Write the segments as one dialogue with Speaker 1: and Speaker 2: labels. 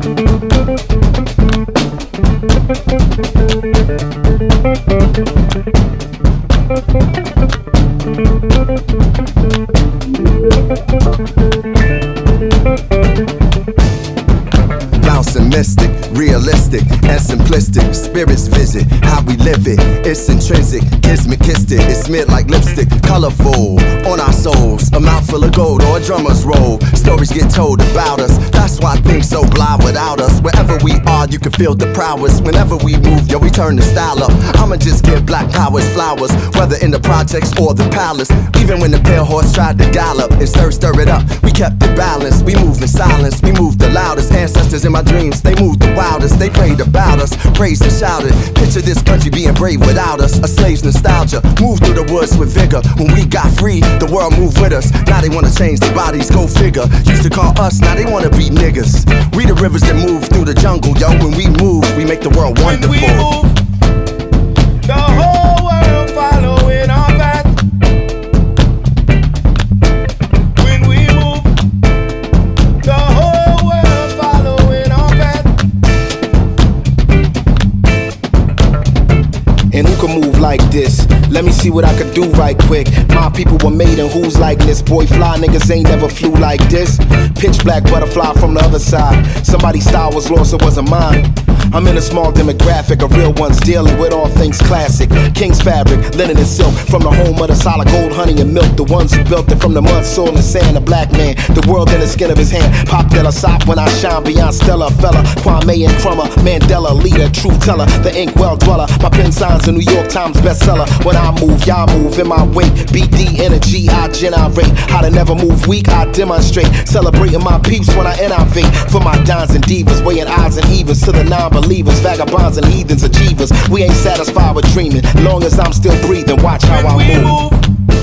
Speaker 1: Thank mystic, realistic and simplistic. Spirits visit how we live it. It's intrinsic, kismet kissed it. It's smeared like lipstick, colorful on our souls. A mouthful of gold or a drummer's roll. Stories get told about us. That's why things so blind without us. Wherever we are, you can feel the prowess. Whenever we move, yo, we turn the style up. I'ma just give black powers flowers, whether in the projects or the palace. Even when the pale horse tried to gallop and stir, stir it up, we kept it balanced. We move in silence, we move the loudest. Ancestors in my dreams, they moved the wildest. They prayed about us, praised and shouted. Picture this country being brave without us. A slave's nostalgia. Move through the woods with vigor. When we got free, the world moved with us. Now they wanna change their bodies, go figure. Used to call us, now they wanna be niggas. We the rivers that move through the jungle, yo. When we move, we make the world wonderful.
Speaker 2: When we move, the whole
Speaker 3: like this? Let me see what I could do right quick. My people were made in who's like this. Boy, fly niggas ain't never flew like this. Pitch black butterfly from the other side. Somebody's style was lost, it wasn't mine. I'm in a small demographic of real ones dealing with all things classic. King's fabric, linen and silk. From the home of the solid gold, honey and milk. The ones who built it from the mud, soil, and sand. A black man, the world in the skin of his hand. Pop Della Sop when I shine beyond Stella. Fela, Kwame Nkrumah. Mandela, leader, truth teller. The ink well dweller. My pen signs a New York Times bestseller. When I move, y'all move in my wake. BD energy, I generate. How to never move weak, I demonstrate. Celebrating my peeps when I innovate. For my dons and divas, weighing odds and evens to the non-believers, vagabonds and heathens, achievers. We ain't satisfied with dreaming. Long as I'm still breathing, watch how I move,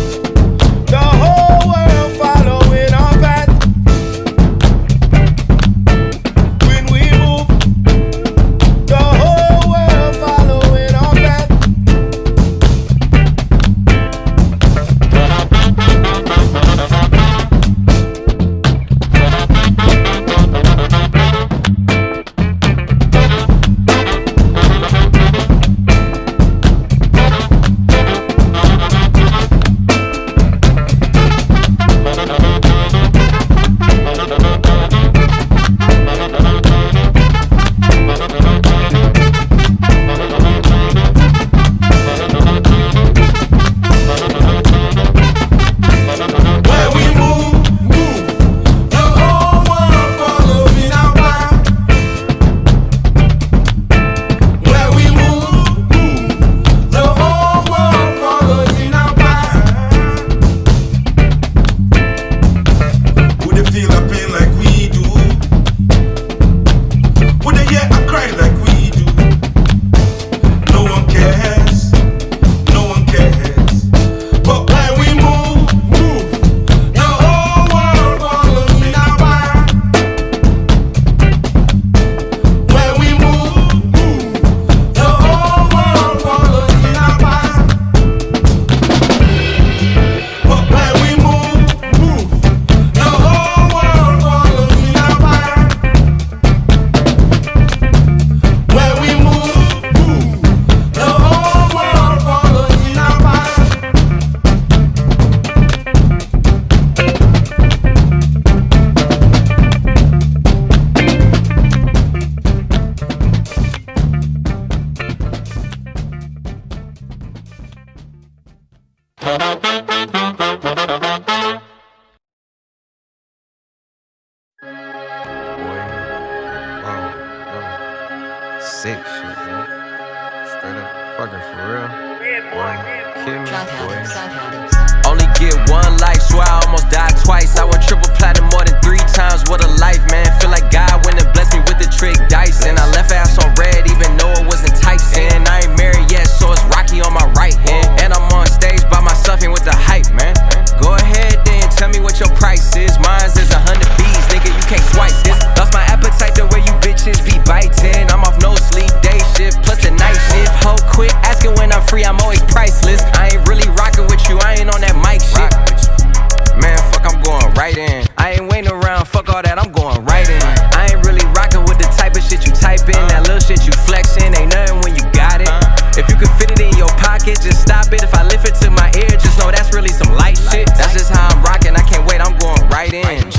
Speaker 4: Boy, kid me, boy. Only get one life, swear I almost died twice. I went triple platinum more than three times. What a life, man. Feel like God went and blessed me with the trick dice. And I left ass on red, even though it wasn't enticing. I ain't married yet, so it's rocky on my right hand. And I'm on stage by myself and with the hype, man. Go ahead tell me what your price is. Mine's is a hundred B's, nigga. You can't swipe this. Lost my appetite the way you bitches be biting. I'm off no sleep, day shift plus the night shift. Hoe quit asking when I'm free, I'm always priceless. I ain't really rocking with you, I ain't on that mic shit. Man, fuck, I'm going right in. I ain't waiting around, fuck all that, I'm going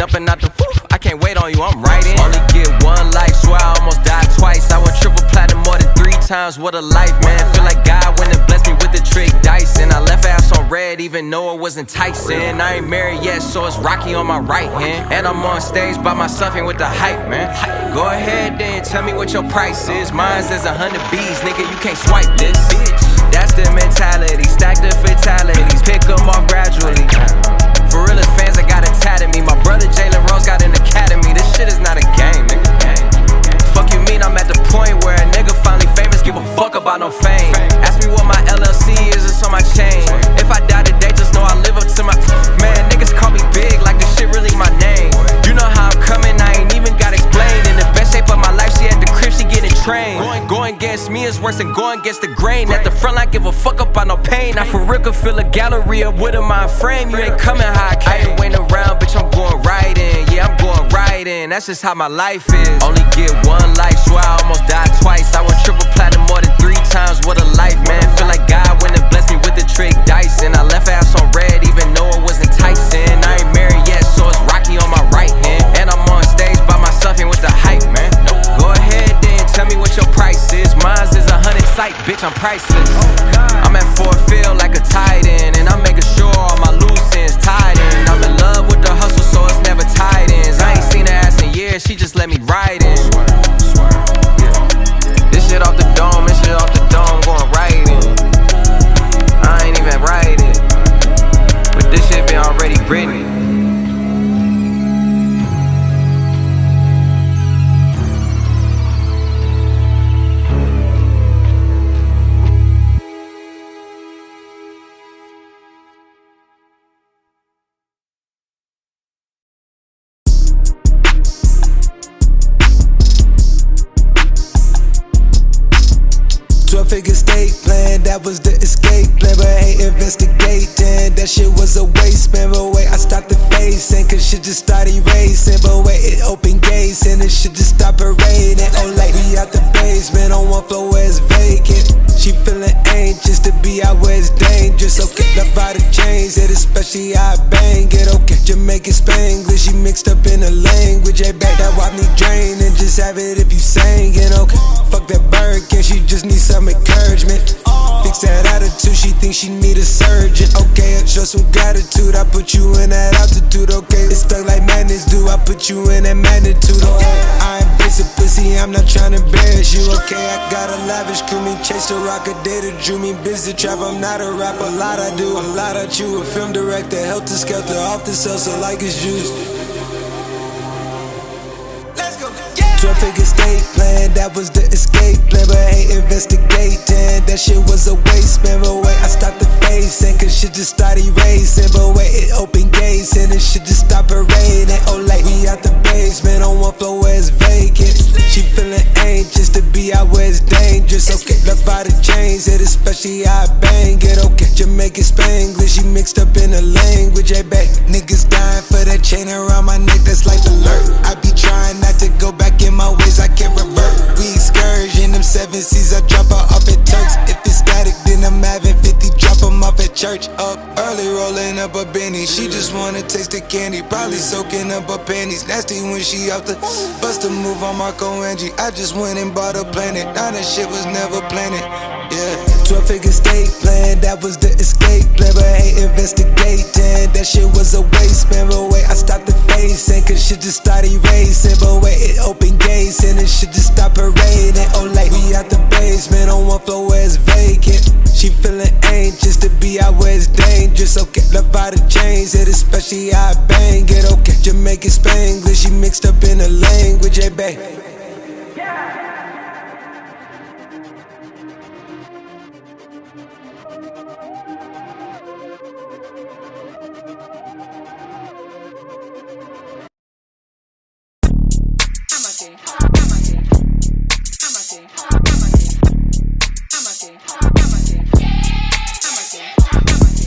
Speaker 4: jumping out the. I can't wait on you, I'm right. Only get one life, swear I almost died twice. I went triple platinum more than three times. What a life, man. Feel like God went and blessed me with the trick dice. And I left ass on red, even though it was enticing. I ain't married yet, so it's Rocky on my right hand. And I'm on stage by myself and with the hype, man. Go ahead then, tell me what your price is. Mine's is a hundred B's, nigga, you can't swipe this. Bitch, that's the mentality, stack the fatalities, pick them off gradually. For real fans, Me. My brother Jalen Rose got an academy. This shit is not a game, nigga. Fuck you mean I'm at the point where a nigga finally famous, give a fuck about no fame. Ask me what my LLC is, it's on my chain. If I die today, just know I live up to my. Man, niggas call me big like this shit really my name. Trained. Going, going against me is worse than going against the grain. At the front, I give a fuck about no pain. I for real could fill a gallery up with a mind frame. You ain't coming how I came. I ain't waiting around, bitch, I'm going right in. Yeah, I'm going right in. That's just how my life is. Only get one life, so I almost died twice. I went triple platinum more than three times. What a life, man. Feel like God went and blessed me with the trick dice. And I left ass on red, even though it was enticing. I ain't married yet, so it's Rocky on my right hand. And I'm on stage by myself and with the hype, man. Go ahead I'm priceless. I'm
Speaker 5: oh, how I bang it. Okay, Jamaican Spanglish, she mixed up in the language. Hey, back that wop me drain and just have it if you sang it. Okay, fuck that bird, Birkin, she just needs some encouragement. That attitude, she thinks she need a surgeon. Okay, I show some gratitude, I put you in that altitude. Okay, it's stuck like madness, do I put you in that magnitude? Okay, I ain't basic pussy, I'm not trying to embarrass you. Okay, I got a lavish crew, me chase the rock, a data drew me busy trap. I'm not a rapper, a lot I do, a lot I chew. A film director, helter skelter, off the cells, so like it's juice. 12 figure state plan, that was the escape plan, but hate investigating. That shit was a waste, man. But wait, I stopped the facing, cause shit just started racing. But wait, it opened gates, and it shit just stopped raining. Oh, like we out the basement on one floor where it's vacant. She feeling anxious to be out where it's dangerous. Okay, love by the chains, it especially how I bang it. Okay, Jamaican Spanglish, she mixed up in the language. Hey, back niggas dying for that chain around my neck, that's candy, probably soaking up her panties. Nasty when she out the bust a move on Marco Angie. I just went and bought a planet. Now that shit was never planted. Yeah. 12 figure state plan, that was the escape plan, but hate investigating. That shit was a waste, man. But wait, I stopped the facing, cause shit just started racing. But wait, it opened gates, and it shit just stopped raining. Oh, like we out the basement on one floor where it's vacant. She feeling anxious to be out where it's dangerous. Okay, love by the chains, it especially I bang it. Okay, Jamaican Spanglish, she mixed up in the language. Hey, babe.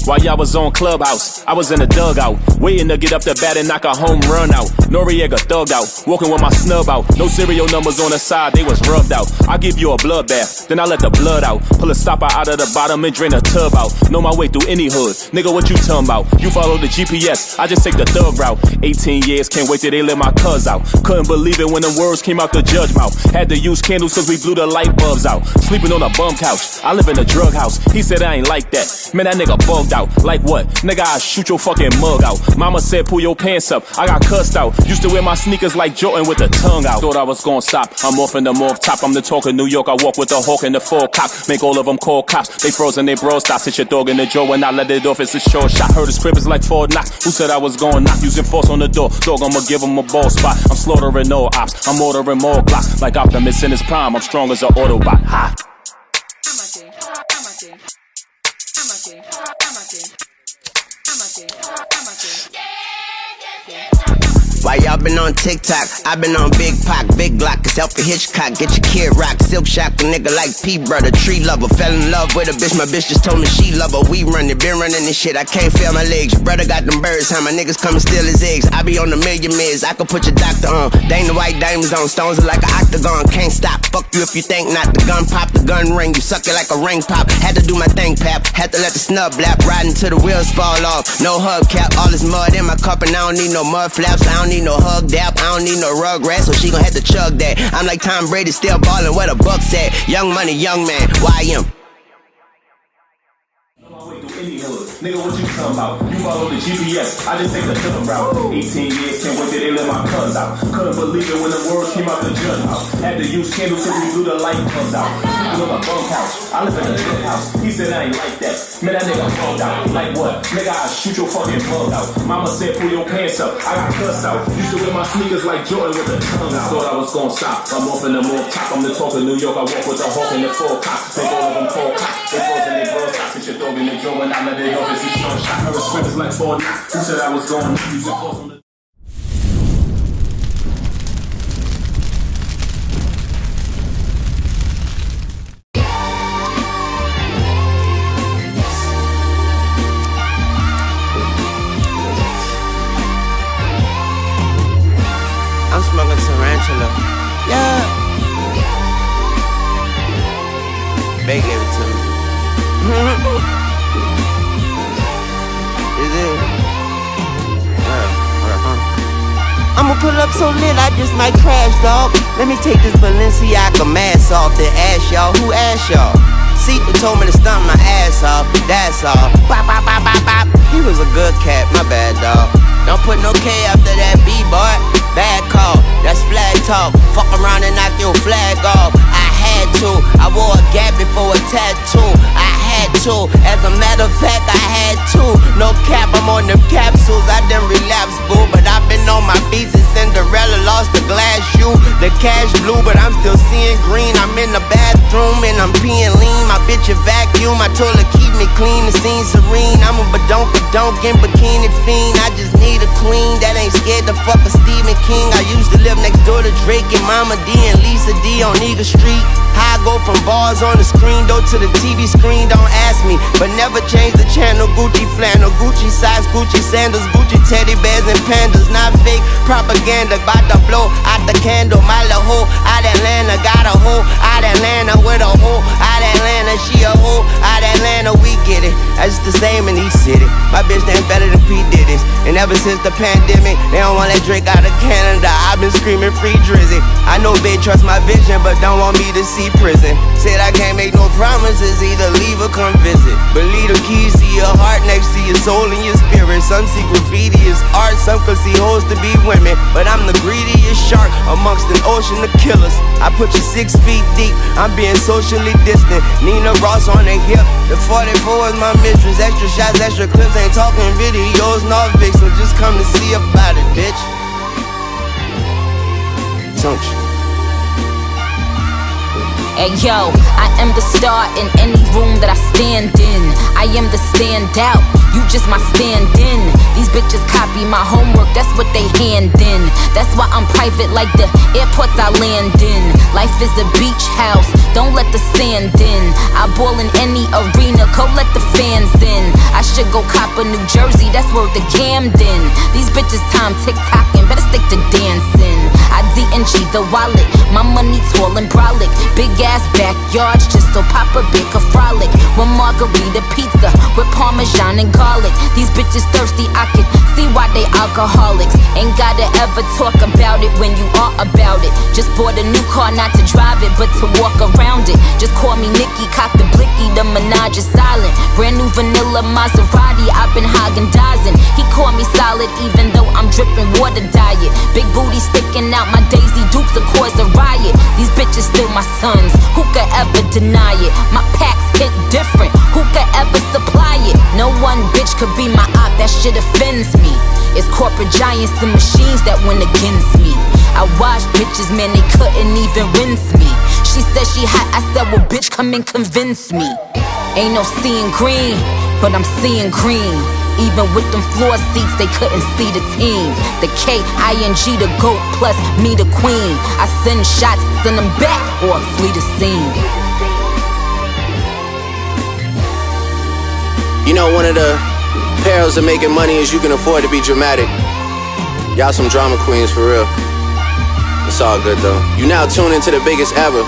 Speaker 6: While y'all was on Clubhouse, I was in the dugout, waiting to get up the bat and knock a home run out. Noriega thugged out, walking with my snub out. No serial numbers on the side, they was rubbed out. I give you a bloodbath, then I let the blood out. Pull a stopper out of the bottom and drain a tub out. Know my way through any hood. Nigga, what you talking about? You follow the GPS, I just take the thug route. 18 years, can't wait till they let my cuz out. Couldn't believe it when the words came out the judge mouth. Had to use candles cause we blew the light bulbs out. Sleeping on a bum couch, I live in a drug house. He said I ain't like that. Man, that nigga bugged out. Like what? Nigga, I shoot your fucking mug out. Mama said pull your pants up. I got cussed out. Used to wear my sneakers like Jordan with the tongue out. Thought I was gonna stop. I'm off in the morph top. I'm the talk New York. I walk with the hawk and the full cock. Make all of them call cops. They frozen, they bro stop. Sit your dog in the jaw when I let it off. It's a short shot. Heard his crib is like four knocks. Who said I was gonna knock? Using force on the door. Dog, I'ma give him a ball spot. I'm slaughtering all ops. I'm ordering more blocks. Like Optimus in his prime. I'm strong as an Autobot. Ha!
Speaker 7: Why y'all been on TikTok? i been on Big Pac, Big Glock, it's Alfred Hitchcock. Get your kid rock, silk shock, a nigga like P brother, tree lover. Fell in love with a bitch, my bitch just told me she love her. We run it, been running this shit, I can't feel my legs. Your brother got them birds, how my niggas come and steal his eggs. I be on a million mids, I could put your doctor on. The white diamonds on, stones are like an octagon. Can't stop, fuck you if you think not. The gun pop, the gun ring, you suck it like a ring pop. Had to do my thing, pap, had to let the snub blap, riding till the wheels fall off. No hubcap, all this mud in my cup, and I don't need no mud flaps, I don't need no hug dap. I don't need no rugrat, so she gon' have to chug that. I'm like Tom Brady, still ballin' where the bucks at. Young money, young man, YM.
Speaker 6: Nigga, what you talking about? You follow the GPS, I just take the film route. 18 years, can't wait till they let my cuz out. Couldn't believe it when the words came out the judge house. Had to use candles till we blew the light buzz out. Sleeping on my bunk couch, I live in a drug house. He said I ain't like that. Man, that nigga bugged out. Like what? Nigga, I shoot your fucking bug out. Mama said pull your pants up, I got cussed out. Used to wear my sneakers like Jordan with the tongue out. Thought I was gonna stop. I'm off in the morph top. I'm the talk of New York. I walk with the hawk and the full cop. Make all of them four cops. They frozen, they bro stop. Sit your dog in the jaw and I let it off. Shot. Her like four knocks. Who said I was going to use force on the
Speaker 7: I'm smoking tarantula. Yeah. They gave it to me. I'ma pull up so lit, I just might crash, dog. Let me take this Balenciaga mask off and ask y'all, who asked y'all? Seaton told me to stump my ass off, that's all. Bop, bop, bop, bop, bop. He was a good cat, my bad, dog. Don't put no K after that B, boy. Bad call, that's flag talk. Fuck around and knock your flag off. I had to, I wore a gap before a tattoo. I had to, as a cash blue, but I'm still seeing green. I'm in the bathroom and I'm peeing lean. My bitch a vacuum, I told her keep me clean, the scene serene. I'm a badonk badonk in bikini fiend. I just need a queen that ain't scared to fuck a Stephen King. I used to live next door to Drake and Mama D and Lisa D on Eagle Street. How I go from bars on the screen door to the TV screen, don't ask me. But never change the channel. Gucci flannel, Gucci size, Gucci sandals, Gucci teddy bears and pandas. Not fake propaganda, bout to blow out the candle. My little hoe out Atlanta, got a hoe out Atlanta with a hoe out Atlanta. She a hoe out Atlanta, we get it. That's the same in each city. My bitch ain't better than P. Diddy's. And ever since the pandemic, they don't want that drink out of Canada. I've been screaming free Drizzy. I know they trust my vision, but don't want me to see prison. Said I can't make no promises, either leave or come visit. But leave the keys to your heart next to your soul and your spirit. Some see graffiti as art, some could see hoes to be women. But I'm the greediest shark amongst an ocean of killers. I put you six feet deep, I'm being socially distant. Nina Ross on the hip, the 44 is my mistress. Extra shots, extra clips, ain't talking videos, no Vic, so just come to see about it, bitch. Don't you?
Speaker 8: Hey yo, I am the star in any room that I stand in. I am the standout, you just my stand in. These bitches copy my homework, that's what they hand in. That's why I'm private like the airports I land in. Life is a beach house, don't let the sand in. I ball in any arena, go let the fans in. I should go cop a New Jersey, that's where the Camden. These bitches time tick tocking, better stick to dancing. I D&G the wallet, my money tall and brolic. Big ass backyards, just so Papa Big a frolic. One margarita pizza with parmesan and garlic. These bitches thirsty, I can see why they alcoholics. Ain't gotta ever talk about it when you are about it. Just bought a new car, not to drive it, but to walk around it. Just call me Nikki, cock the blicky, the menage is silent. Brand new vanilla Maserati, I've been hogging dozing. He called me solid, even though I'm dripping water diet. Big booty sticking out, my Daisy Dukes will cause a riot. These bitches still my sons, who could ever deny it? My packs hit different, who could ever supply it? No one bitch could be my op, that shit offends me. It's corporate giants and machines that went against me. I watched bitches, man, they couldn't even rinse me. She said she hot, I said, well, bitch, come and convince me. Ain't no seeing green, but I'm seeing green. Even with them floor seats, they couldn't see the team. The K-I-N-G, the GOAT, plus me, the queen. I send shots, send them back, or flee the scene.
Speaker 9: You know, one of the perils of making money is you can afford to be dramatic. Y'all some drama queens for real. It's all good though. You now tune into the biggest ever.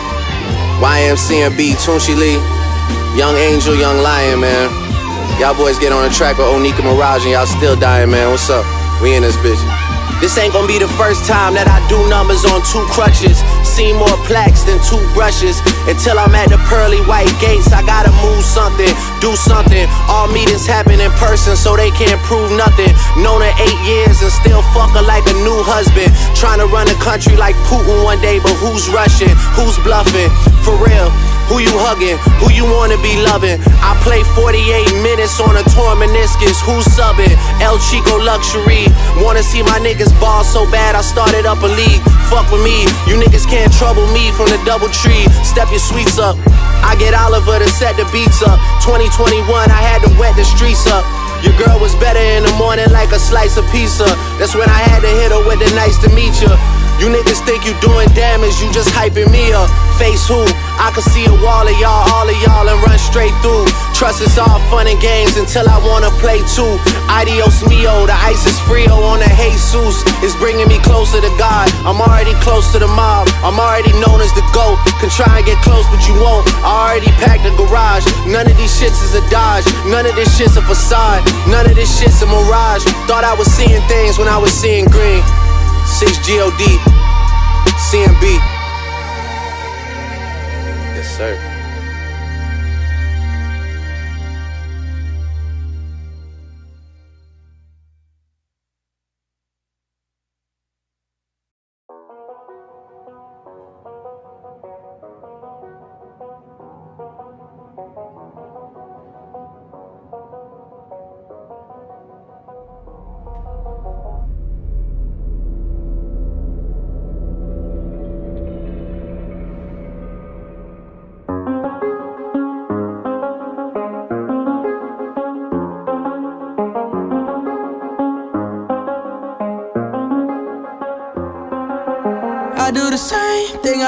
Speaker 9: YMCMB, Tunechi Lee, Young Angel, Young Lion, man. Y'all boys get on the track with Onika Maraj and y'all still dying, man. What's up? We in this bitch. This ain't gonna be the first time that I do numbers on two crutches. Seen more plaques than two brushes. Until I'm at the pearly white gates, I gotta move something, do something. All meetings happen in person, so they can't prove nothing. Known her eight years and still fuck her like a new husband. Trying to run a country like Putin one day, but who's rushing? Who's bluffing? For real. Who you hugging? Who you wanna be loving? I play 48 minutes on a torn meniscus. Who's subbing? El Chico Luxury. Wanna see my niggas ball so bad, I started up a league. Fuck with me, you niggas can't trouble me from the double tree. Step your sweets up. I get Oliver to set the beats up. 2021, I had to wet the streets up. Your girl was better in the morning like a slice of pizza. That's when I had to hit her with the nice to meet ya. You niggas think you doing damage, you just hyping me up. Face who? I can see a wall of y'all, all of y'all, and run straight through. Trust it's all fun and games until I wanna play too. Adios mio, the ice is frio on the Jesus. It's bringing me closer to God. I'm already close to the mob. I'm already known as the GOAT. Can try and get close, but you won't. I already packed the garage. None of these shits is a dodge. None of this shit's a facade. None of this shit's a mirage. Thought I was seeing things when I was seeing green. 6 GOD, CMB. Yes, sir.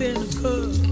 Speaker 10: Feeling good.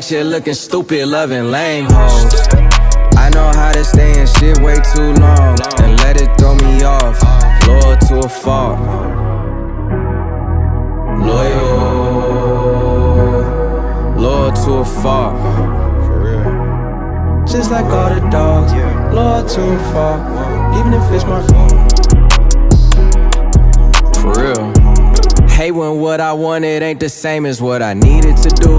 Speaker 4: Out here looking stupid, loving lame hoes. I know how to stay in shit way too long and let it throw me off. Loyal to a fault. Loyal, loyal to a fault. Just like all the dogs, loyal to a fault, even if it's my fault. Hate when what I wanted ain't the same as what I needed to do.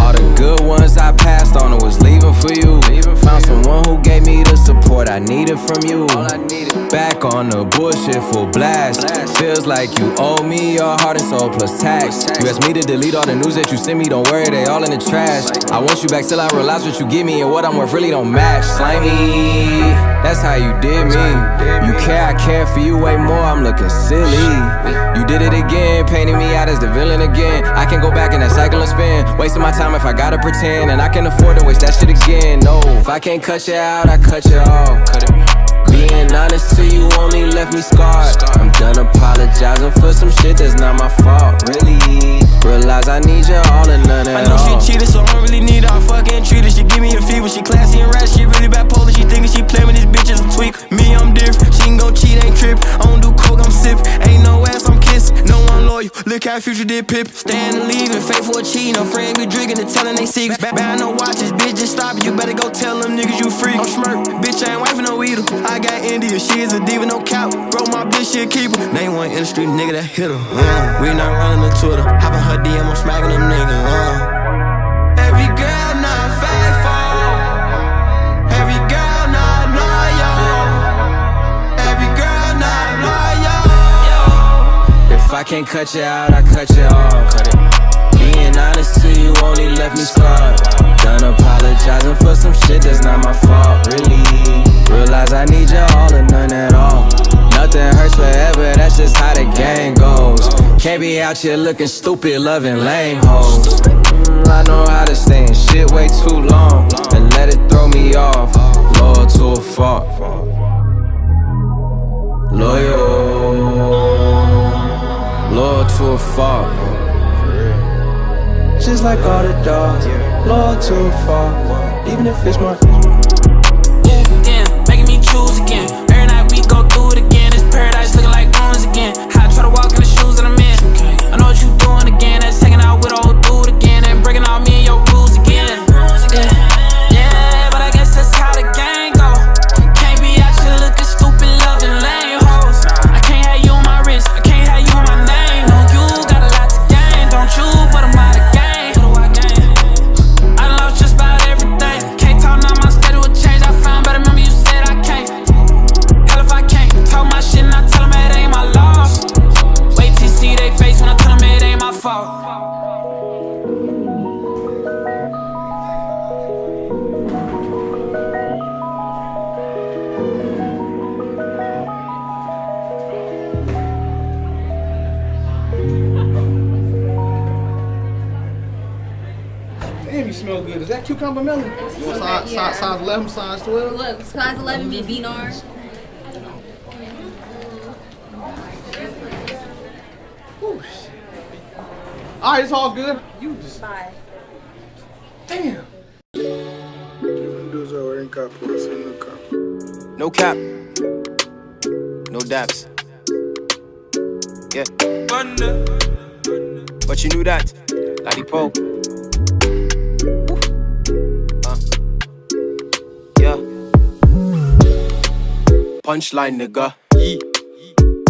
Speaker 4: All the good ones I passed on I was leaving for you. Found someone who gave me the support I needed from you. Back on the bullshit full blast. Feels like you owe me your heart and soul plus tax. You asked me to delete all the news that you sent me. Don't worry, they all in the trash. I want you back till I realize what you give me and what I'm worth really don't match. Slimy, that's how you did me. You care, I care for you way more. I'm looking silly. You did it again, painting me out as the villain again. I can go back in that cycle and spin. Wasting my time if I gotta pretend. And I can afford to waste that shit again. No, if I can't cut you out, I cut you off. Cut it. Being honest to you only left me scarred. I'm done apologizing for some shit that's not my fault. Really, realize I need you all and none at all.
Speaker 11: I know
Speaker 4: all.
Speaker 11: she cheated, so I don't really need her. I fucking treat her. She give me a fever. She classy and rad. She really bipolar. She thinking she playing with these bitches. I'm tweak. Me, I'm different. She can go cheat, ain't trip. I don't do coke, I'm sip. Ain't no ass, I'm kiss. No one loyal. Look how future did pip. Staying and leaving. Faithful or cheating. No friend be drinking and telling they secrets. Bad, bad no watches. Bitch, just stop it. You better go tell them niggas you free. I'm smirk. Bitch, I ain't wifing no eater. I got India. She is a diva, no cap. Bro, my bitch, she a keeper. Name one industry nigga that hit her. Uh. We not running the Twitter. Hopping her DM, I'm smacking them niggas. Uh.
Speaker 4: I can't cut you out, I cut you off. Being honest to you only left me scarred. Done apologizing for some shit that's not my fault. Really, realize I need you all and none at all. Nothing hurts forever, that's just how the game goes. Can't be out here looking stupid, loving lame hoes. Mm, I know how to stay in shit way too long and let it throw me off. Loyal to a fault. Loyal, loyal to a fault. Just like all the dogs, loyal to a fault, even if it's my
Speaker 11: All
Speaker 12: right, it's all good. You just.
Speaker 13: Bye.
Speaker 12: Damn.
Speaker 14: No cap. No daps. Yeah. But you knew that. Daddy Poe. Uh. Yeah. Punchline nigga. Yee.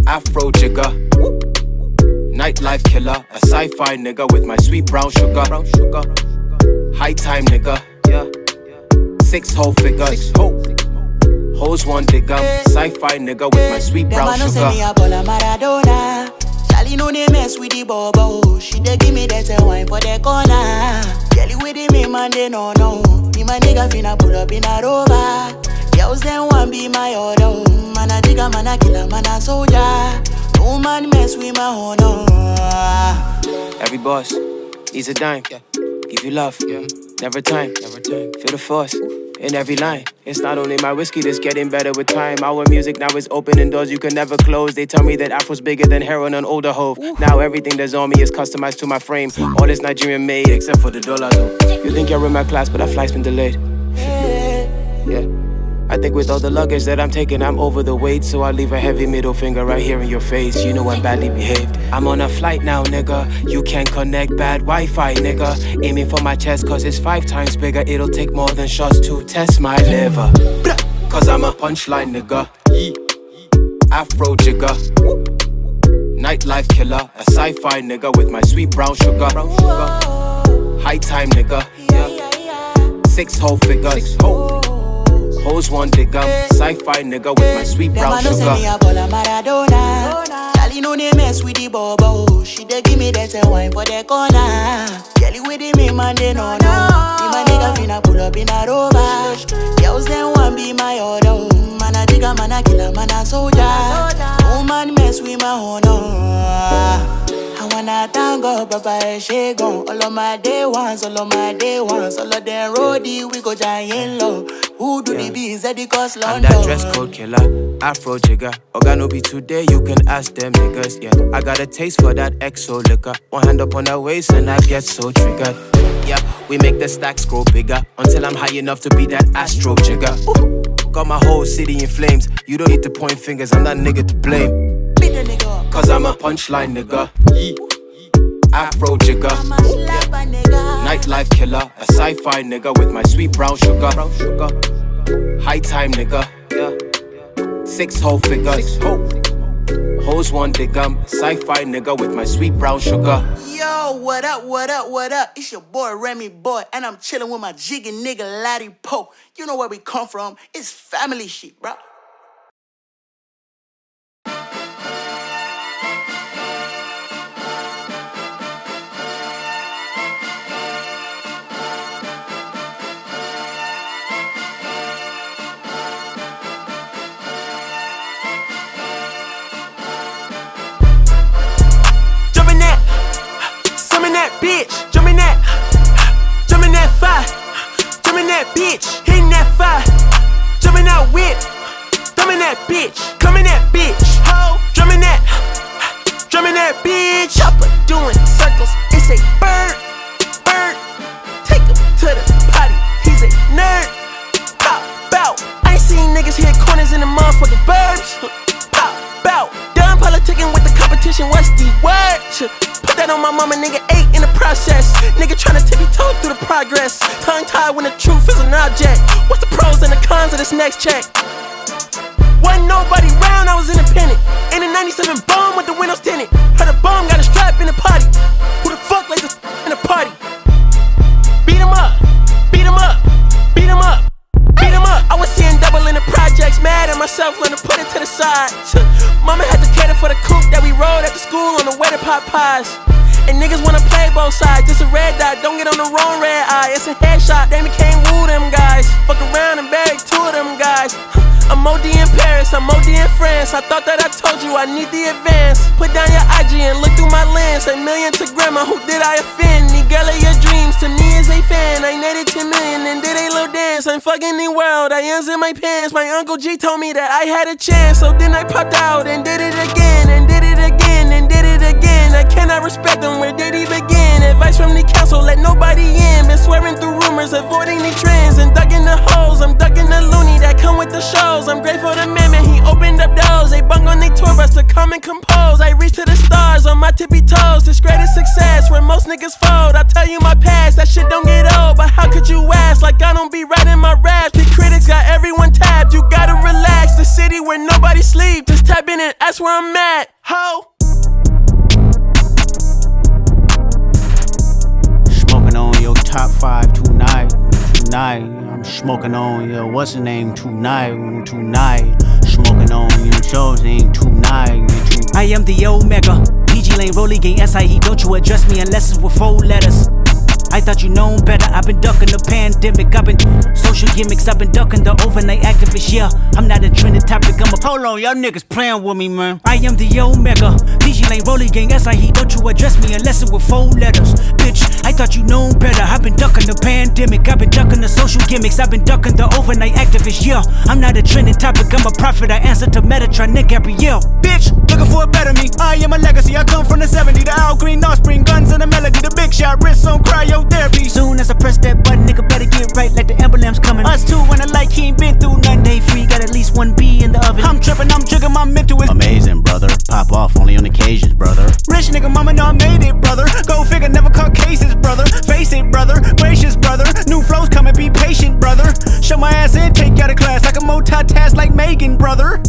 Speaker 14: Afro jigger. Nightlife killer. A sci-fi nigga with my sweet brown sugar. High time nigga. Yeah. Six whole figures. Hoes one digger. Sci-fi nigga with my sweet brown
Speaker 15: know say me
Speaker 14: sugar.
Speaker 15: a ball a Maradona. Charlie know they mess with the bobo. She dey give me that wine for the corner. Girlie with the me man they no know. Me my nigga finna pull up in a rover. Girls them want be my order. Man a digger, man a killer, man a soldier. No man mess with my honor. Oh.
Speaker 14: Every boss needs a dime. Give you love, never time. Never time. Feel the force in every line. It's not only my whiskey that's getting better with time. Our music now is opening doors you can never close. They tell me that Afro's bigger than heroin on older hove. Now everything that's on me is customized to my frame. All is Nigerian made except for the dollar though. You think you're in my class, but that flight's been delayed. Yeah. I think with all the luggage that I'm taking, I'm over the weight. So I leave a heavy middle finger right here in your face. You know I'm badly behaved. I'm on a flight now, nigga. You can't connect bad Wi Fi, nigga. Aiming for my chest, cause it's five times bigger. It'll take more than shots to test my liver. Cause I'm a punchline, nigga. Afro jigger. Nightlife killer. A sci fi nigga with my sweet brown sugar. High time, nigga. Six whole figures. Hoes want one digger. Sci fi nigga with my sweet
Speaker 15: Them
Speaker 14: brown
Speaker 15: know say me a ball Maradona. Charlie know they mess with the bobo. She dey give me that wine for the corner. Girlie with the me man they no know. Me my nigga finna pull up in a rover. Girls them want be my order. Man a digger, man a killer, man a soldier. No man mess with my honor. I wanna thank God, Papa she gone. All of my day ones, all of my day ones, all of them roadie, we go giant low. Who do the bees at the cost
Speaker 14: I'm
Speaker 15: London?
Speaker 14: that dress code killer, Afro jigger. Organo be today, you can ask them niggas. Yeah, I got a taste for that exo liquor. One hand up on her waist and I get so triggered. Yeah, we make the stacks grow bigger until I'm high enough to be that astro jigger. Ooh, got my whole city in flames. You don't need to point fingers, I'm that nigga to blame.
Speaker 15: Beat the nigga.
Speaker 14: Cause I'm a punchline nigga. Yee. Afro jigger. Nightlife killer. A sci fi nigga with my sweet brown sugar. High time nigga. Six whole figures. Hoes one digger. Sci fi nigga with my sweet brown sugar.
Speaker 15: Yo, what up, what up, what up? It's your boy Remy Boy, and I'm chilling with my jiggy nigga Ladipoe. You know where we come from. It's family shit, bro. Am in my pants. My uncle G told me that I had a chance. So then I popped out and did it again and did it again and did it again. I cannot respect them. Where did he begin? Advice from the council, let nobody in. Been swearing through rumors, avoiding the trends and ducking the holes. I'm ducking the loony that come with the shows. I'm grateful to man, he opened up doors. They bung on their tour bus to come and compose. I reach to the stars on my tippy toes. This greatest success where most niggas fold. I tell you my past, that shit don't get old. But how could you ask? Like I don't be tap in and ask where I'm at. Ho.
Speaker 16: Smoking on your top five tonight, tonight. I'm smoking on your what's the name tonight, tonight. Smoking on your show's name tonight, tonight.
Speaker 17: I am the Omega. PG Lane, Rolly Gang, SIE. Don't you address me unless it's with four letters. I thought you known better. I've been ducking the pandemic. I've been social gimmicks. I've been ducking the overnight activists. Yeah, I'm not a trending topic. I'm a hold on, y'all niggas playing with me, man. I am the Omega. PG Lane, Rolly Gang, SIE. Don't you address me unless it's with four letters. Bitch, I thought you known better. I've been ducking the pandemic. I've been ducking the social gimmicks. I've been ducking the overnight activists. Yeah, I'm not a trending topic. I'm a prophet. I answer to Metatron, Nick Gabrielle.
Speaker 16: Bitch, looking for a better me. I am a legacy. I come from the 70. The Al Green, offspring, guns and the melody. The big shot, wrists on cryotherapy.
Speaker 17: Soon as I press that button, nigga better get right like the emblem's coming. Us two when I like he ain't been through nothing. Day free, got at least one B in the oven.
Speaker 16: I'm tripping, I'm jigging, my mental is
Speaker 18: amazing, brother. Pop off only on occasions, brother.
Speaker 16: Rich nigga, mama know I made it, brother. Go figure, never caught cases, brother. Face it, brother. Gracious, brother. New flows coming, be patient, brother. Show my ass in, take you out of class. I can multitask like Megan, brother.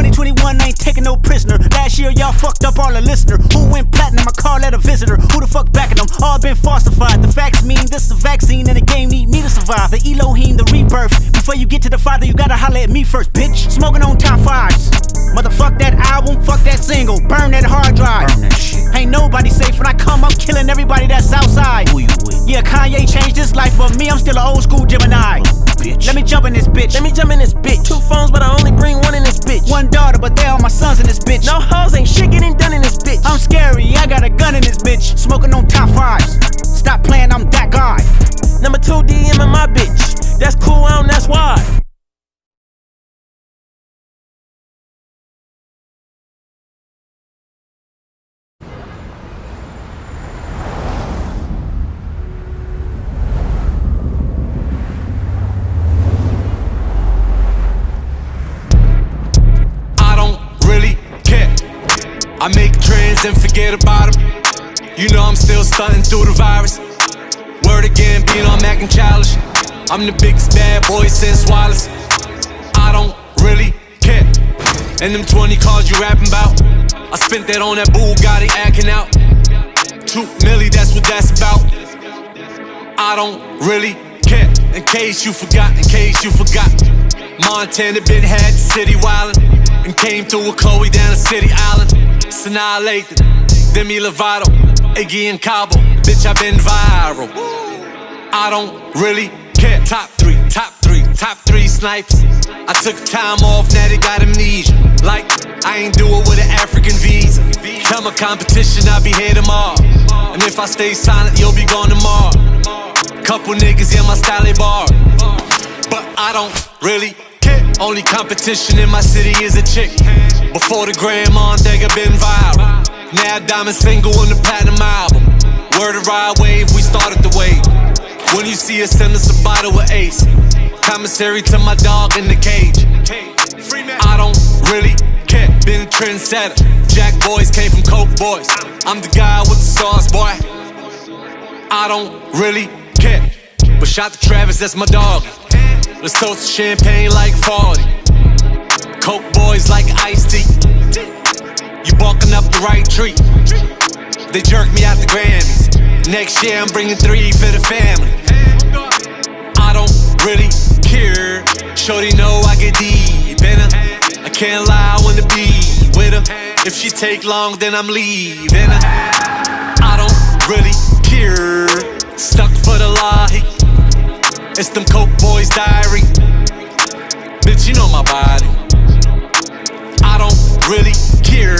Speaker 17: 2021 ain't taking no prisoner. Last year y'all fucked up all the listener. Who went platinum? I call that a visitor. Who the fuck backing them? All been falsified. The facts mean this is a vaccine and the game need me to survive. The Elohim, the rebirth. Before you get to the father, you gotta holler at me first, bitch. Smoking on top fives. Motherfuck that album, fuck that single. Burn that hard drive.
Speaker 16: Burn that shit.
Speaker 17: Ain't nobody safe when I come, I'm killing everybody that's outside.
Speaker 16: Who you with?
Speaker 17: Yeah, Kanye changed his life, but me, I'm still an old school Gemini.
Speaker 16: Bitch.
Speaker 17: Let me jump in this bitch.
Speaker 15: Let me jump in this bitch. Two phones, but I only bring one in this bitch.
Speaker 17: One daughter, but they all my sons in this bitch.
Speaker 15: No hoes, ain't shit getting done in this bitch.
Speaker 17: I'm scary, I got a gun in this bitch. Smoking on top fives. Stop playing, I'm that guy.
Speaker 15: Number two DM in my bitch. That's cool, I don't, that's why.
Speaker 19: I make trends and forget about them. You know I'm still stunting through the virus. Word again, being on Mac and childish. I'm the biggest bad boy since Wallace. I don't really care. And them 20 cars you rapping about, I spent that on that Bugatti acting out. Two milli, that's what that's about. I don't really care. In case you forgot, in case you forgot. Montana been had the city wildin' and came through with Chloe down the city island. Annihilated. Demi Lovato, Iggy and Cabo. Bitch, I been viral. I don't really care. Top three, top three, top three snipes. I took time off, now they got amnesia. Like, I ain't do it with an African visa. Tell my competition I'll be here tomorrow. And if I stay silent, you'll be gone tomorrow. Couple niggas in my style bar. But I don't really. Only competition in my city is a chick. Before the grandma and Dega been viral. Now diamond single on the platinum album. Word of ride wave, we started the wave. When you see us, send us a bottle of Ace. Commissary to my dog in the cage. I don't really care. Been trendsetter. Jack boys came from Coke boys. I'm the guy with the sauce, boy. I don't really care. But shout to Travis, that's my dog. Let's toast to champagne like 40. Coke boys like iced tea. You barking up the right tree. They jerk me out the Grammys. Next year I'm bringing three for the family. I don't really care. Shorty know I get deep in her. I can't lie, I wanna be with her. If she take long, then I'm leaving her. I don't really care. Stuck for the lie. It's them Coke Boys diary. Bitch, you know my body. I don't really care.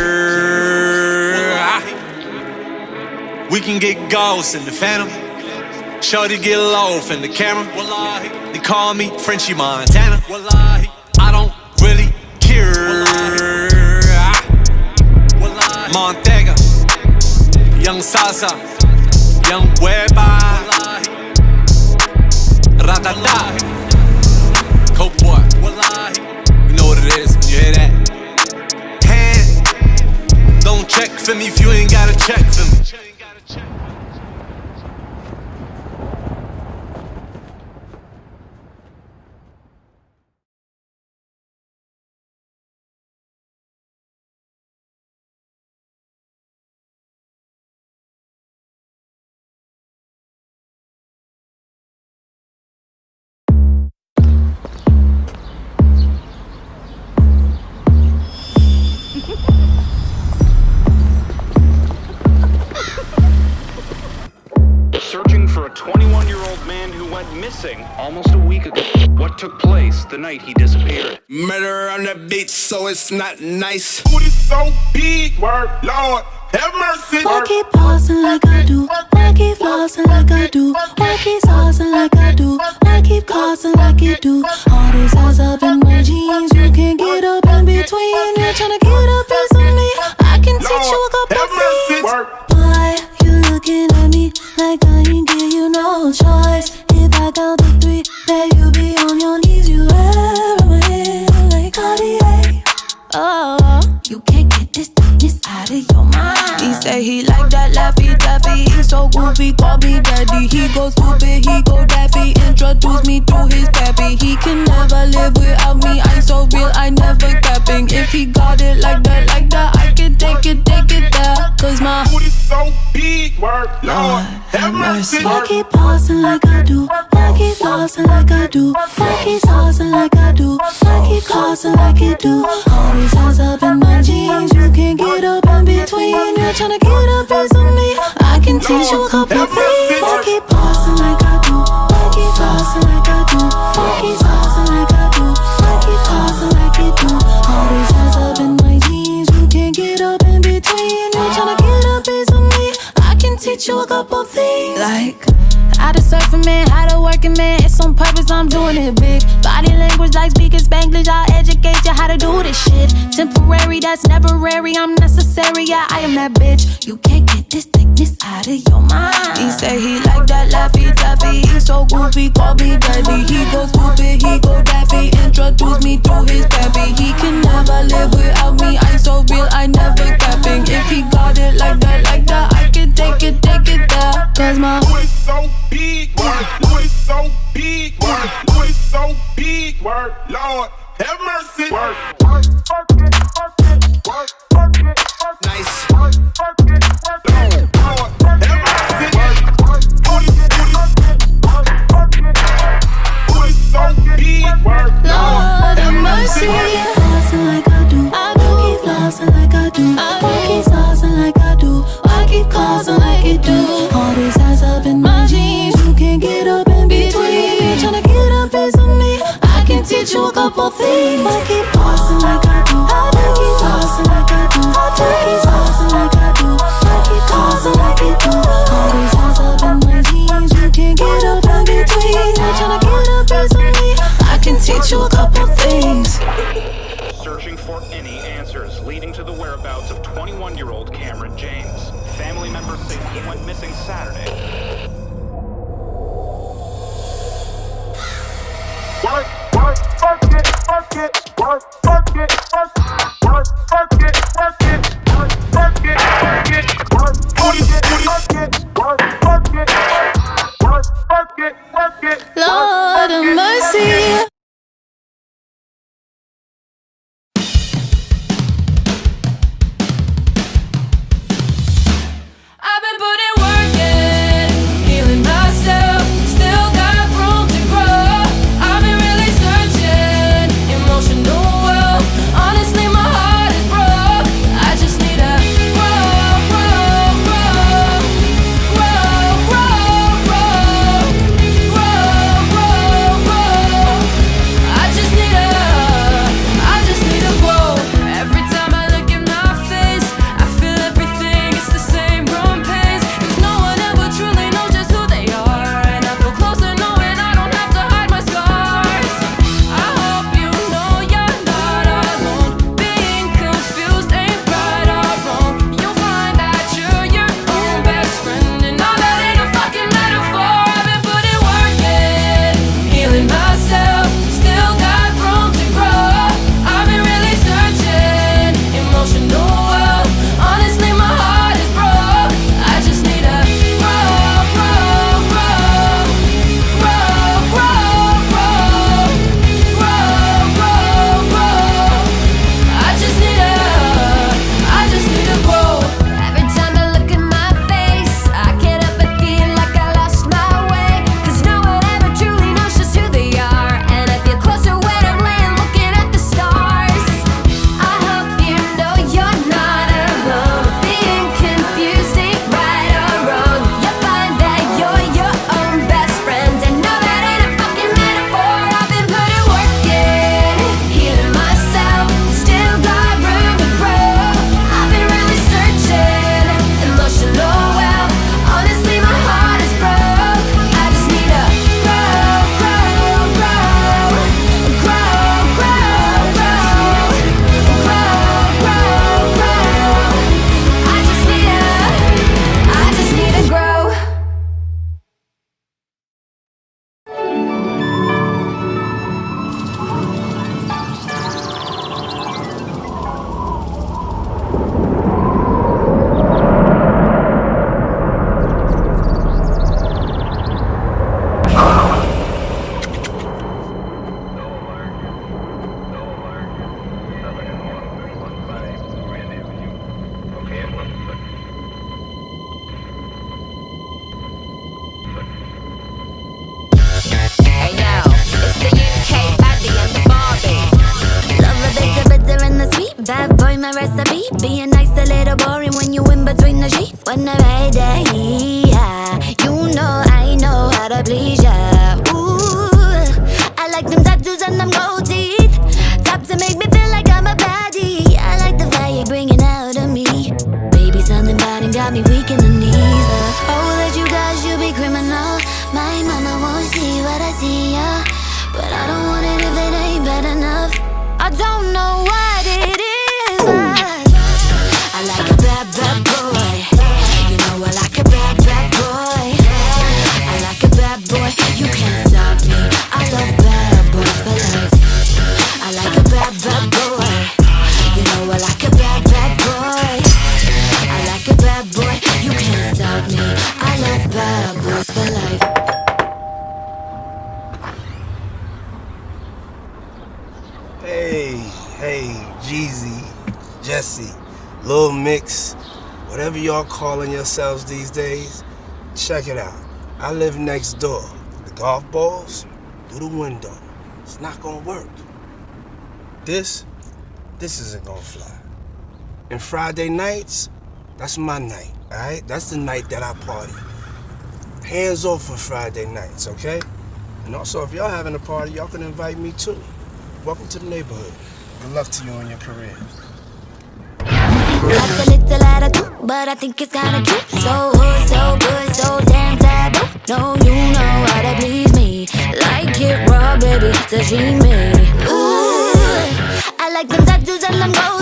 Speaker 19: We can get ghosts in the phantom. Shorty get low from the camera. They call me Frenchy Montana. I don't really care. Montega, Young Sasa, Young Weba, Ratata, Coke Boy. You know what it is. You hear that? Hand, don't check for me if you ain't got a check
Speaker 20: the night he disappeared?
Speaker 19: Murder on the beat, so it's not nice.
Speaker 3: Booty so big, word, Lord, have mercy.
Speaker 2: Why keep pausing like I do? Why keep flossing like I do? Why keep saucing like I do? Why keep causing like you do? All these eyes up in my jeans, you can't get up in between. You're trying to get a piece of me. I can teach you a couple things. Why you looking at me like I ain't give you no choice? If I count to three, that you be on your knees. You heroin like Cartier. Oh, you can't get this darkness out of your mind. He say he like that laffy taffy. He so goofy, call me daddy. He go stupid, he go daffy. Introduce me to his pappy. He can never live without me. I'm so real, I never capping. If he got it like that, like that, I can take it, take it there. Cause my
Speaker 3: booty so big, word, Lord, have mercy.
Speaker 2: I keep pausing like I do. I keep flossing like I do. I keep saucing like I do. I keep causing like you do. All these eyes up in my jeans. You can't get up in between. You're trying to get a piece of me. I can teach you a couple things. Temporary, that's temporary. I'm necessary, yeah, I am that bitch. You can't get this thickness out of your mind. He say he like that laffy taffy. He so goofy, call me daddy. He go stupid, he go daffy. Introduce me to his pappy. He can never live without me. I'm so real, I never capping. If he got it like that, like that, I can take it, take it there. Cause my
Speaker 3: booty so big, word, booty so big, word, booty so big, word, Lord, have mercy. Word.
Speaker 19: Nice.
Speaker 2: I you a couple things. I keep flossing like I do. I keep flossing like I do. I keep saucing like I do. I keep causing like it do. All these eyes up in my jeans. You can't get up in between. Tryna get a piece of me. I can teach you a couple things.
Speaker 20: Searching for any answers leading to the whereabouts of 21 year old Cameron James. Family members say he went missing Saturday.
Speaker 3: Work,
Speaker 2: Lord
Speaker 21: of
Speaker 22: mercy. Yourselves these days, check it out. I live next door. The golf balls through the window. It's not gonna work. This, this isn't gonna fly. And Friday nights, that's my night, alright? That's the night that I party. Hands off for Friday nights, okay? And also, if y'all having a party, y'all can invite me too. Welcome to the neighborhood. Good luck to you in your career.
Speaker 21: But I think it's kinda cute. So hood, so good, so damn taboo. No, you know how to please me. Like it raw, baby, sashimi. Ooh, I like them tattoos and them gold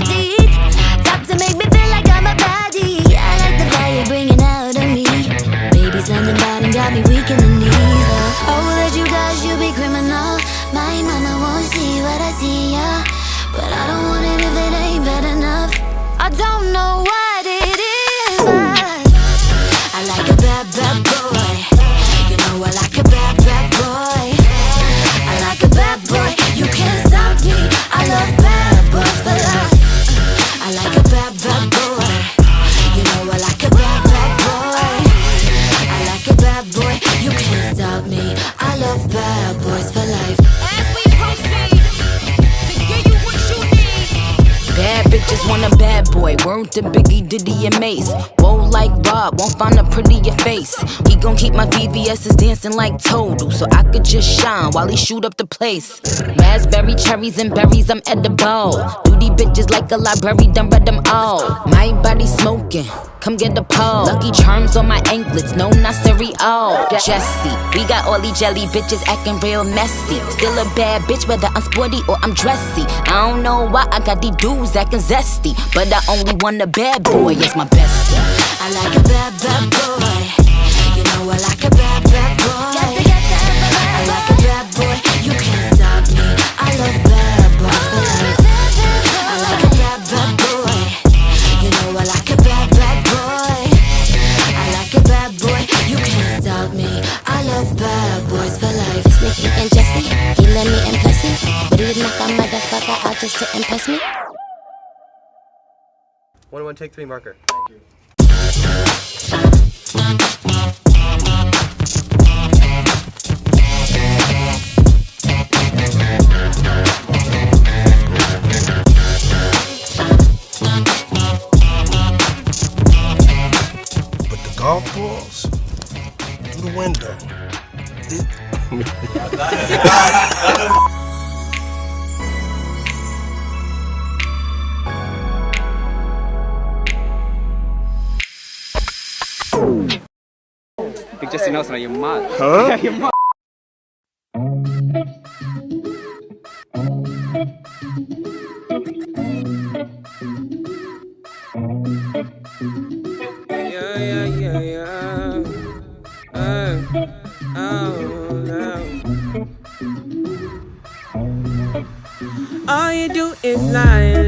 Speaker 21: to
Speaker 8: Biggie, Diddy, and Mase. Like Rob, won't find a prettier face. He gon' keep my VVS's dancing like Total, so I could just shine while he shoot up the place. Raspberry, cherries, and berries, I'm edible. Duty bitches like a library, done read them all. My body smoking. Come get the pole. Lucky charms on my anklets, no not cereal. Jesse, we got all these jelly bitches acting real messy. Still a bad bitch, whether I'm sporty or I'm dressy. I don't know why I got these dudes acting zesty, but I only want a bad boy as my bestie.
Speaker 21: I like a bad, bad boy. You know I like a bad, bad boy. I like a bad boy. You can't stop me. I love bad boys for. I like a bad, bad boy. You know I like a bad, bad boy. I like a bad boy. You can't stop me. I love bad boys for life.
Speaker 23: Sneaky and Jesse, he let me impress him, but he would knock a motherfucker out just to impress me.
Speaker 24: One, one, take three marker.
Speaker 22: But the golf balls through the window.
Speaker 25: Big Jesse Nelson, are you mad?
Speaker 22: Huh?
Speaker 25: You're mad.
Speaker 26: Yeah, yeah, yeah, yeah. Hey, oh, no. All you do is lie, lie, lie.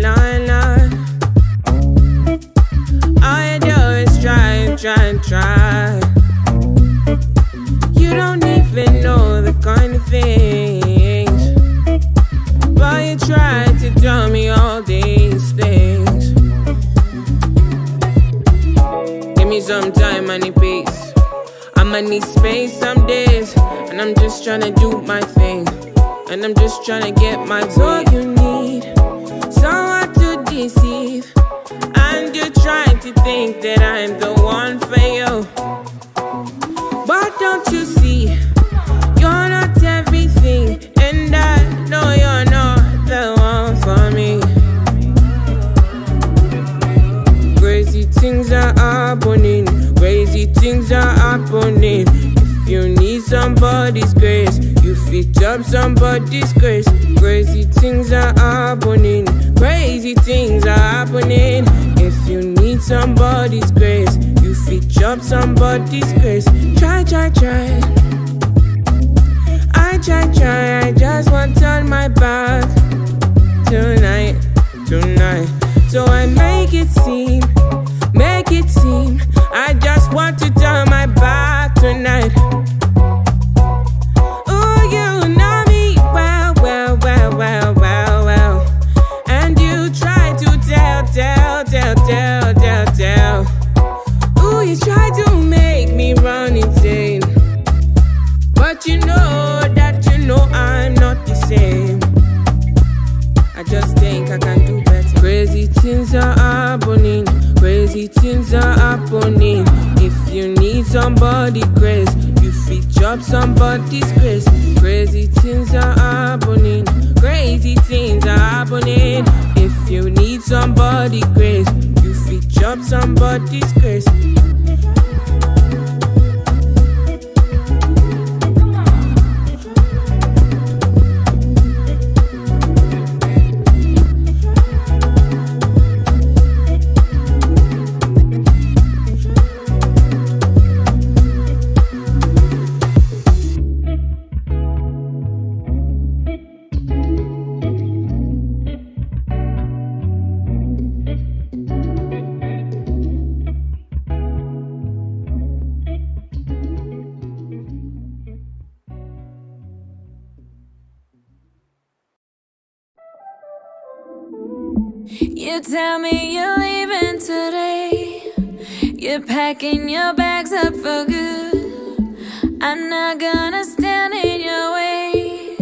Speaker 27: You're
Speaker 28: packing your bags up for good. I'm not gonna stand in your way.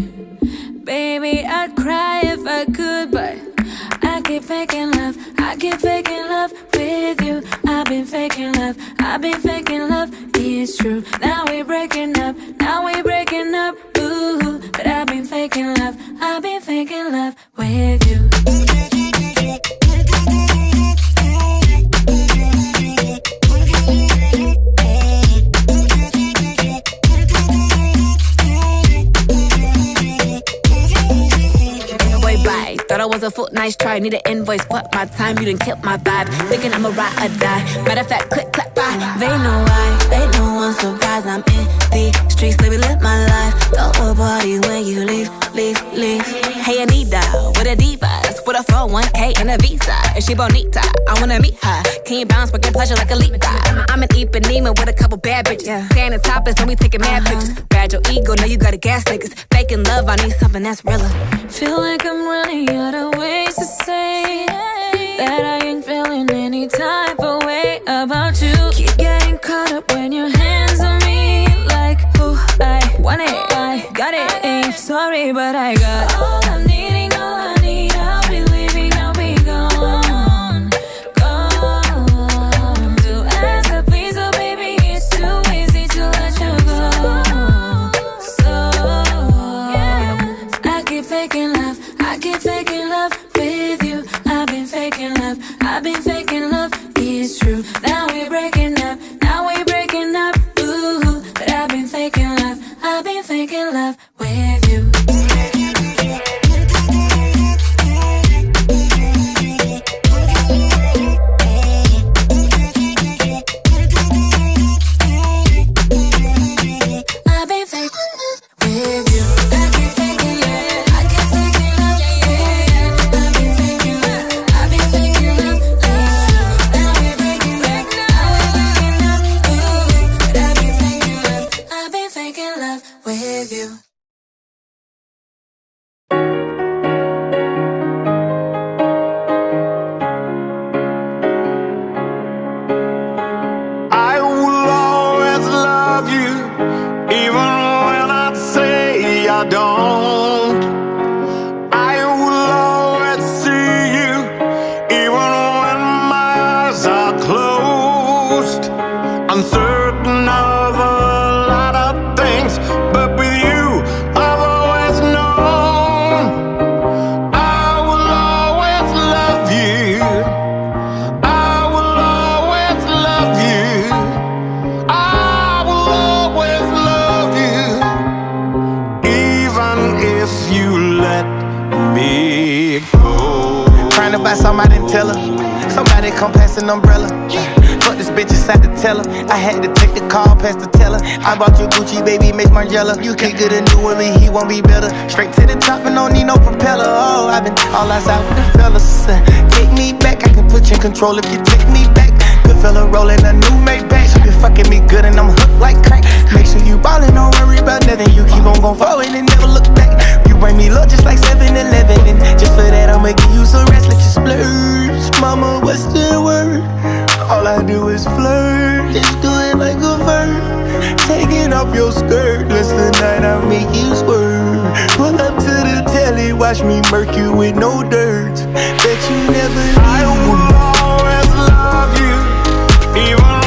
Speaker 28: Baby, I'd cry if I could, but I keep faking love. I keep faking love with you. I've been faking love. I've been faking love. It's true. Now we're breaking up. Now we're breaking up. Ooh, but I've been faking love. I've been faking love with you.
Speaker 29: Was a foot, nice try. Need an invoice, fuck my time. You didn't killed my vibe. Thinking I'm a ride or die. Matter of fact, click, clap, bye.
Speaker 28: They know why, they know I'm surprised I'm in the streets, me live my life. A party when you leave, leave, leave.
Speaker 29: Hey Anita, with a divas, with a 401k and a visa. And she bonita? I wanna meet her. Can you bounce, get pleasure like a leap? I'm, an Ipanema with a couple bad bitches. Yeah. Standing topless, don't be taking mad uh-huh. pictures. Bad your ego, know you gotta gas niggas. Faking love, I need something that's realer.
Speaker 28: Feel like I'm running out of ways to say that I ain't feeling any type of way about you. Keep getting caught up when your hands on me, like who I want it, I got it. Ain't eh, sorry, but I got all I'm needing,
Speaker 15: by somebody and tell her. Somebody come pass an umbrella. Fuck this bitch inside the teller. I had to take the call past the teller. I bought you Gucci, baby, make my Margiela. You can't get a new one, but he won't be better. Straight to the top and don't need no propeller. Oh, I've been all outside with the fellas. Uh, Take me back, I can put you in control if you take me. Good fella rolling a new Maybach. She been fucking me good and I'm hooked like crack. Make sure you ballin', don't worry about nothing. You keep on gon' forward and never look back. You bring me love just like 7 Eleven. And just for that, I'ma give you some rest. Let you splurge. Mama, what's the word? All I do is flirt. Just do it like a verb. Taking off your skirt. Last night I make you swerve. Pull up to the telly, watch me murk you with no dirt. Bet you never leave. Even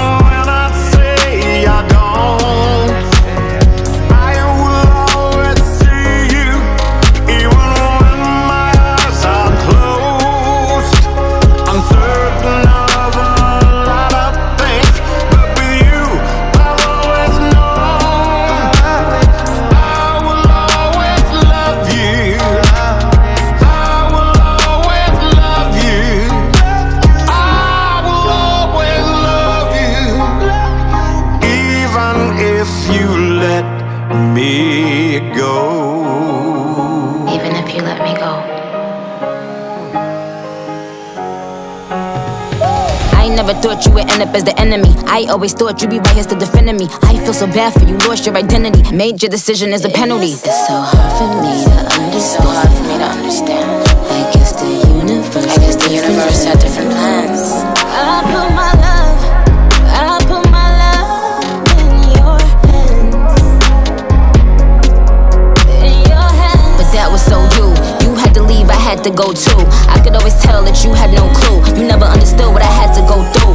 Speaker 30: thought you would end up as the enemy. I always thought you'd be right here still defending me. I feel so bad for you, lost your identity. Made your decision as a penalty.
Speaker 31: It's so hard for me to understand. So hard for me to understand. I guess the universe. I guess the universe had different plans.
Speaker 30: To to go too. I could always tell that you had no clue. You never understood what I had to go through.